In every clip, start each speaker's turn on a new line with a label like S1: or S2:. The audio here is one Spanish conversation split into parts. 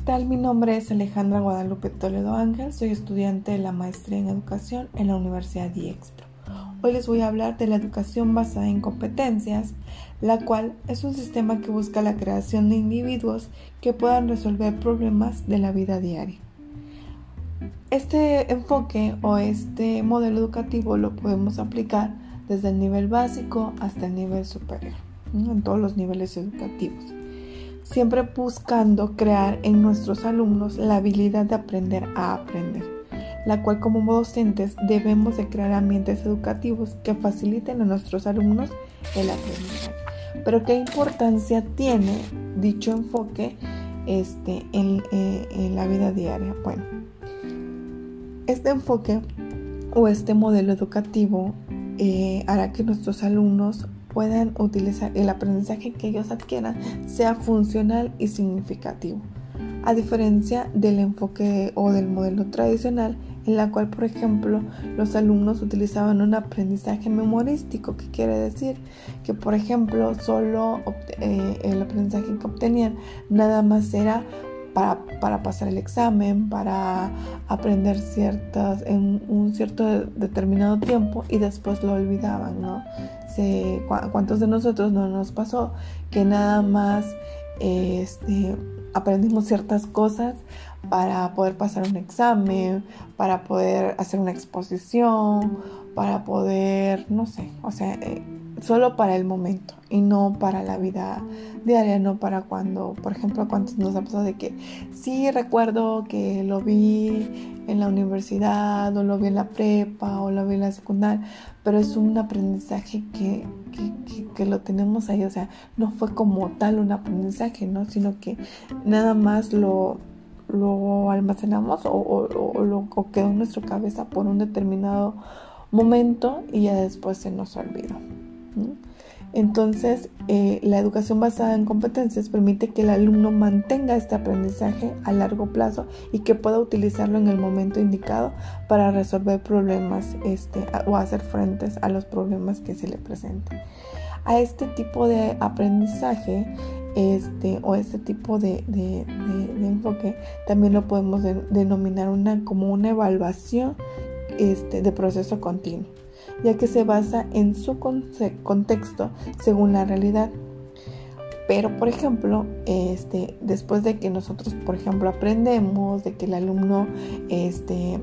S1: ¿qué tal? Mi nombre es Alejandra Guadalupe Toledo Ángel, soy estudiante de la maestría en educación en la Universidad IEXPRO. Hoy les voy a hablar de la educación basada en competencias, la cual es un sistema que busca la creación de individuos que puedan resolver problemas de la vida diaria. Este enfoque o este modelo educativo lo podemos aplicar desde el nivel básico hasta el nivel superior, en todos los niveles educativos siempre buscando crear en nuestros alumnos la habilidad de aprender a aprender, la cual como docentes debemos de crear ambientes educativos que faciliten a nuestros alumnos el aprendizaje. Pero ¿qué importancia tiene dicho enfoque este, en, eh, la vida diaria? Bueno, este enfoque o este modelo educativo eh, hará que nuestros alumnos puedan utilizar el aprendizaje que ellos adquieran sea funcional y significativo, a diferencia del enfoque o del modelo tradicional en la cual, por ejemplo, los alumnos utilizaban un aprendizaje memorístico, que quiere decir que, por ejemplo, solo eh, el aprendizaje que obtenían nada más era para, pasar el examen, para aprender ciertas en un cierto determinado tiempo y después lo olvidaban, ¿no? ¿Cuántos de nosotros no nos pasó que nada más este, aprendimos ciertas cosas para poder pasar un examen, para poder hacer una exposición, para poder, no sé, o sea, eh, solo para el momento y no para la vida diaria, no para cuando, por ejemplo, cuántos nos ha pasado de que sí recuerdo que lo vi en la universidad o lo vi en la prepa o lo vi en la secundaria, pero es un aprendizaje que, que, lo tenemos ahí, o sea, no fue como tal un aprendizaje, ¿no? Sino que nada más lo, lo almacenamos o, o, lo, o quedó en nuestra cabeza por un determinado momento y ya después se nos olvidó. Entonces, eh, la educación basada en competencias permite que el alumno mantenga este aprendizaje a largo plazo y que pueda utilizarlo en el momento indicado para resolver problemas este, o hacer frentes a los problemas que se le presenten. A este tipo de aprendizaje este, o este tipo de, enfoque también lo podemos denominar una, como una evaluación este, de proceso continuo ya que se basa en su contexto según la realidad. Pero, por ejemplo, este, después de que nosotros, por ejemplo, aprendemos, de que el alumno este,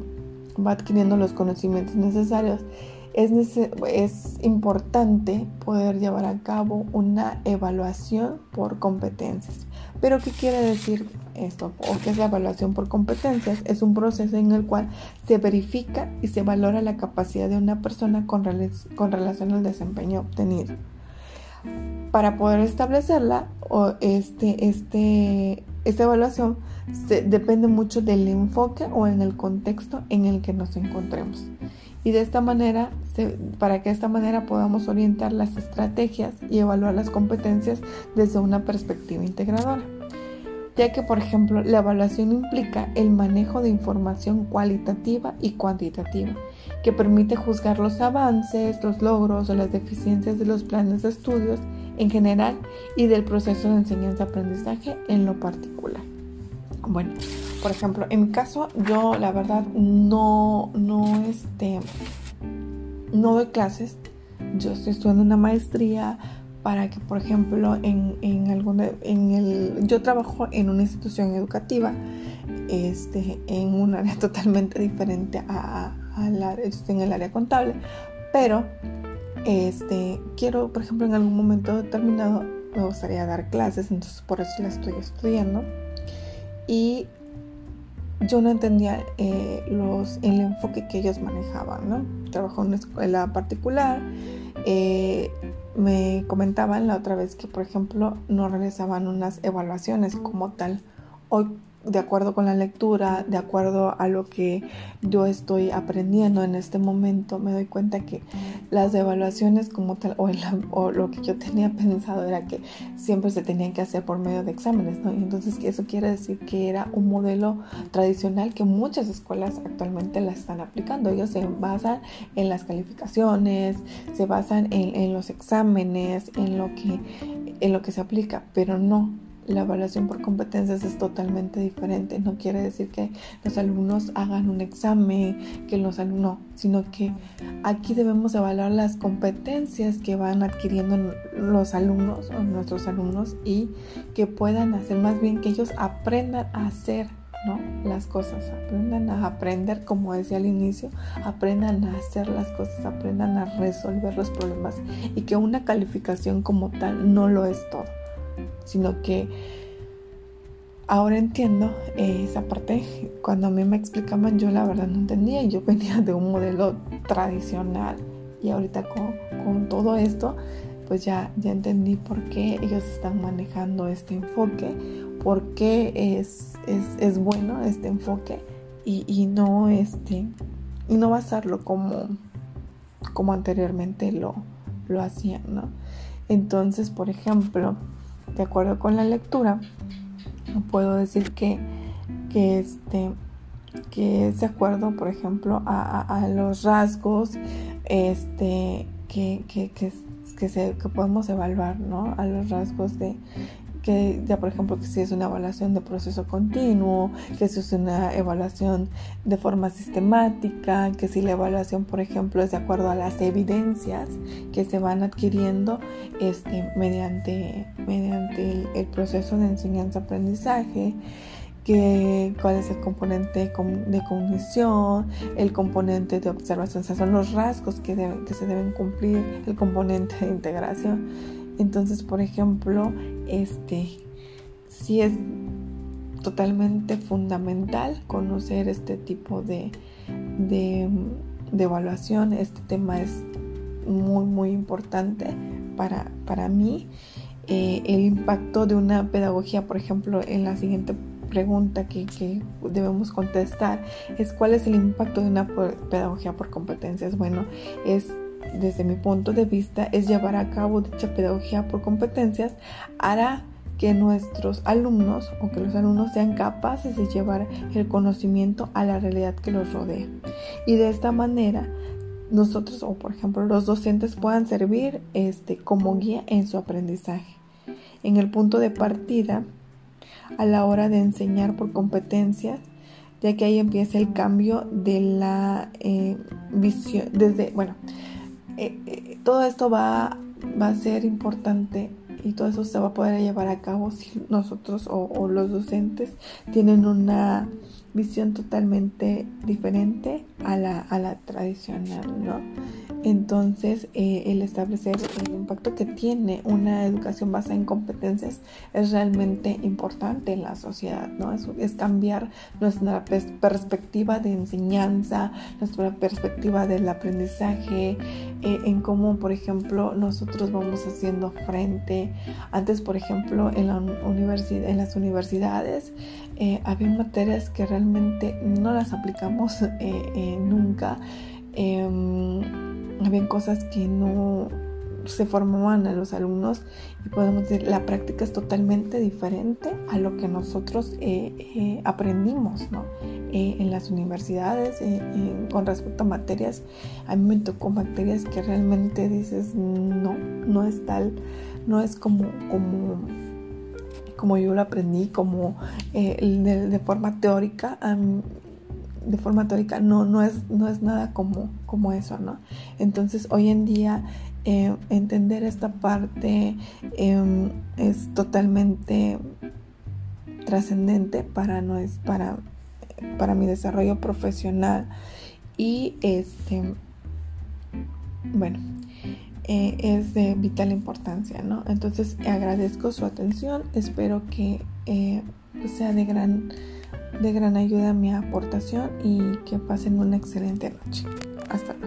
S1: va adquiriendo los conocimientos necesarios, es, importante poder llevar a cabo una evaluación por competencias. Pero, ¿qué quiere decir esto? ¿O qué es la evaluación por competencias? Es un proceso en el cual se verifica y se valora la capacidad de una persona con, relación al desempeño obtenido. Para poder establecerla, este, este, esta evaluación depende mucho del enfoque o en el contexto en el que nos encontremos y de esta manera, para que esta manera podamos orientar las estrategias y evaluar las competencias desde una perspectiva integradora. Ya que, por ejemplo, la evaluación implica el manejo de información cualitativa y cuantitativa, que permite juzgar los avances, los logros o las deficiencias de los planes de estudios en general y del proceso de enseñanza-aprendizaje en lo particular. Bueno, por ejemplo, en mi caso, yo la verdad no, no, este, no doy clases. Yo estoy estudiando una maestría para que, por ejemplo, en, en, en el, yo trabajo en una institución educativa, este, en un área totalmente diferente a, estoy en el área contable, pero este, quiero, por ejemplo, en algún momento determinado me gustaría dar clases, entonces por eso la estoy estudiando y yo no entendía eh, los, el enfoque que ellos manejaban, ¿no? Trabajo en una escuela particular, eh, me comentaban la otra vez que, por ejemplo, no realizaban unas evaluaciones como tal. De acuerdo con la lectura, de acuerdo a lo que yo estoy aprendiendo en este momento, me doy cuenta que las evaluaciones como tal, o, lo que yo tenía pensado era que siempre se tenían que hacer por medio de exámenes, ¿no? Y entonces eso quiere decir que era un modelo tradicional que muchas escuelas actualmente la están aplicando. Ellos se basan en las calificaciones, se basan en, en los exámenes, en lo que en lo que se aplica, pero no la evaluación por competencias es totalmente diferente. No quiere decir que los alumnos hagan un examen, que los alumnos, no, sino que aquí debemos evaluar las competencias que van adquiriendo los alumnos o nuestros alumnos y que puedan hacer más bien que ellos aprendan a hacer ¿no? las cosas, aprendan a aprender, como decía al inicio, aprendan a hacer las cosas, aprendan a resolver los problemas y que una calificación como tal no lo es todo sino que ahora entiendo esa parte. Cuando a mí me explicaban, yo la verdad no entendía. Yo venía de un modelo tradicional y ahorita con, todo esto, pues ya, ya entendí por qué ellos están manejando este enfoque, por qué es, es, bueno este enfoque y, no este y no basarlo como, como anteriormente lo, lo hacían, ¿no? Entonces, por ejemplo, de acuerdo con la lectura, puedo decir que, que, este, que es de acuerdo, por ejemplo, a, los rasgos este, que, que, que, que podemos evaluar, ¿no? A los rasgos de, que ya por ejemplo que si es una evaluación de proceso continuo, que si es una evaluación de forma sistemática, que si la evaluación por ejemplo es de acuerdo a las evidencias que se van adquiriendo este, mediante, mediante el, proceso de enseñanza-aprendizaje. Que, cuál es el componente de cognición, el componente de observación, o sea, son los rasgos que, que se deben cumplir, el componente de integración. Entonces, por ejemplo, este sí es totalmente fundamental conocer este tipo de, de, evaluación. Este tema es muy, muy importante para, para mí. Eh, el impacto de una pedagogía, por ejemplo, en la siguiente pregunta que, que, debemos contestar es cuál es el impacto de una pedagogía por competencias. Bueno, es desde mi punto de vista, es llevar a cabo dicha pedagogía por competencias, hará que nuestros alumnos o que los alumnos sean capaces de llevar el conocimiento a la realidad que los rodea. Y de esta manera, nosotros o por ejemplo los docentes puedan servir este, como guía en su aprendizaje. En el punto de partida, a la hora de enseñar por competencias, ya que ahí empieza el cambio de la eh, visión, desde, bueno, eh, eh, todo esto va, va, a ser importante y todo eso se va a poder llevar a cabo si nosotros o los docentes tienen una visión totalmente diferente a la, a la tradicional, ¿no? Entonces, eh, el establecer el impacto que tiene una educación basada en competencias es realmente importante en la sociedad, ¿no? Es, cambiar nuestra perspectiva de enseñanza, nuestra perspectiva del aprendizaje, eh, en cómo, por ejemplo, nosotros vamos haciendo frente. Antes, por ejemplo, en, las universidades eh, había materias que realmente no las aplicamos eh, nunca. Em, había cosas que no se formaban a los alumnos y podemos decir la práctica es totalmente diferente a lo que nosotros aprendimos ¿no? en las universidades con respecto a materias a mí me tocó materias que realmente dices no no es tal no es como como como yo lo aprendí, como eh, de, forma teórica, de forma teórica no, no, es, no es nada como, como eso, ¿no? Entonces hoy en día eh, entender esta parte em, es totalmente trascendente para, no es, para, para mi desarrollo profesional y este bueno eh, es de vital importancia, ¿no? Entonces agradezco su atención, espero que eh, sea de gran, de gran ayuda mi aportación y que pasen una excelente noche. Hasta luego.